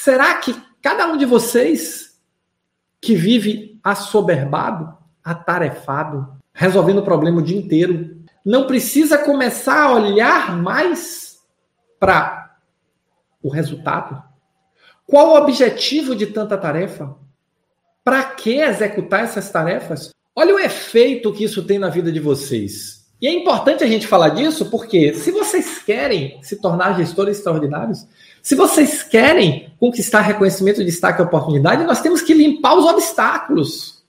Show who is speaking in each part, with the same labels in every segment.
Speaker 1: Será que cada um de vocês que vive assoberbado, atarefado, resolvendo o problema o dia inteiro, não precisa começar a olhar mais para o resultado? Qual o objetivo de tanta tarefa? Para que executar essas tarefas? Olha o efeito que isso tem na vida de vocês. E é importante a gente falar disso porque se vocês querem se tornar gestores extraordinários, se vocês querem conquistar reconhecimento, destaque e oportunidade, nós temos que limpar os obstáculos.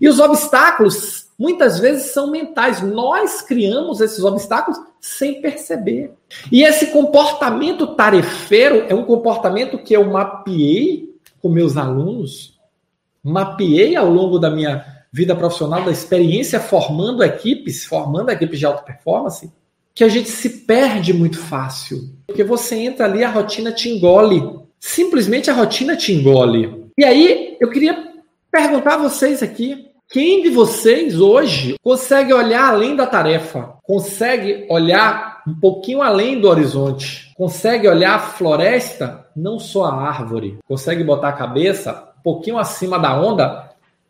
Speaker 1: E os obstáculos muitas vezes são mentais. Nós criamos esses obstáculos sem perceber. E esse comportamento tarefeiro é um comportamento que eu mapeei com meus alunos, mapeei ao longo da minha vida profissional, da experiência formando equipes, formando equipes de alta performance, que a gente se perde muito fácil. Porque você entra ali, a rotina te engole. Simplesmente a rotina te engole. E aí, eu queria perguntar a vocês aqui: quem de vocês hoje consegue olhar além da tarefa? Consegue olhar um pouquinho além do horizonte? Consegue olhar a floresta, não só a árvore? Consegue botar a cabeça um pouquinho acima da onda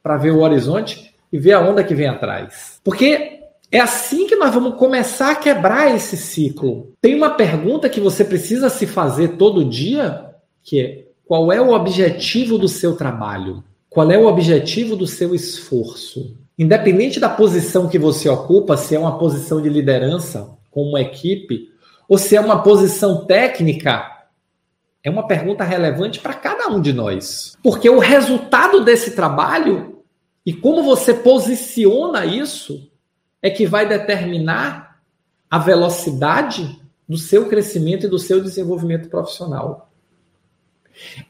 Speaker 1: para ver o horizonte e ver a onda que vem atrás? Porque é assim que nós vamos começar a quebrar esse ciclo. Tem uma pergunta que você precisa se fazer todo dia, que é: qual é o objetivo do seu trabalho? Qual é o objetivo do seu esforço? Independente da posição que você ocupa, se é uma posição de liderança com uma equipe, ou se é uma posição técnica, é uma pergunta relevante para cada um de nós. Porque o resultado desse trabalho e como você posiciona isso é que vai determinar a velocidade do seu crescimento e do seu desenvolvimento profissional.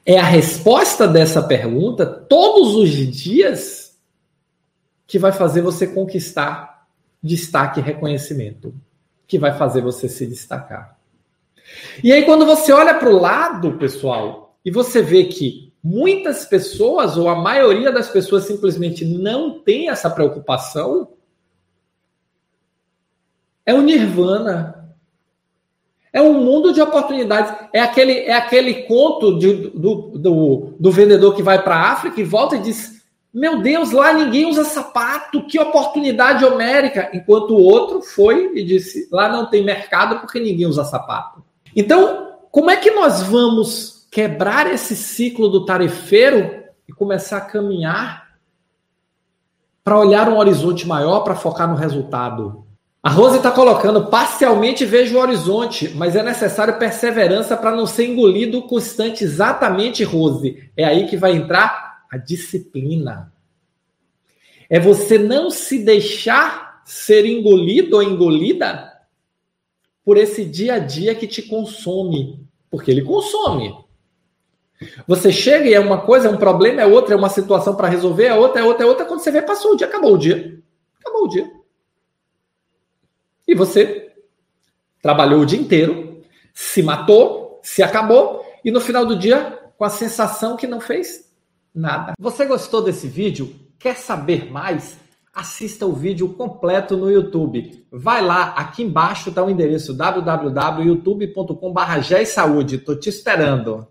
Speaker 1: É a resposta dessa pergunta todos os dias que vai fazer você conquistar destaque e reconhecimento, que vai fazer você se destacar. E aí, quando você olha para o lado, pessoal, e você vê que muitas pessoas, ou a maioria das pessoas, simplesmente não tem essa preocupação, é o nirvana, é um mundo de oportunidades. É aquele, é aquele conto de, do, do, do vendedor que vai para a África e volta e diz: Meu Deus, lá ninguém usa sapato, que oportunidade homérica. Enquanto o outro foi e disse: Lá não tem mercado porque ninguém usa sapato. Então, como é que nós vamos quebrar esse ciclo do tarefeiro e começar a caminhar para olhar um horizonte maior, para focar no resultado? A Rose está colocando, parcialmente vejo o horizonte, mas é necessário perseverança para não ser engolido constante. Exatamente, Rose. É aí que vai entrar a disciplina. É você não se deixar ser engolido ou engolida por esse dia a dia que te consome. Porque ele consome. Você chega e é uma coisa, é um problema, é outra, é uma situação para resolver, é outra, é outra, é outra. Quando você vê, passou o dia, acabou o dia. Acabou o dia. E você trabalhou o dia inteiro, se matou, se acabou, e no final do dia, com a sensação que não fez nada. Você gostou desse vídeo? Quer saber mais? Assista o vídeo completo no YouTube. Vai lá, aqui embaixo está o endereço www.youtube.com.br. Estou te esperando.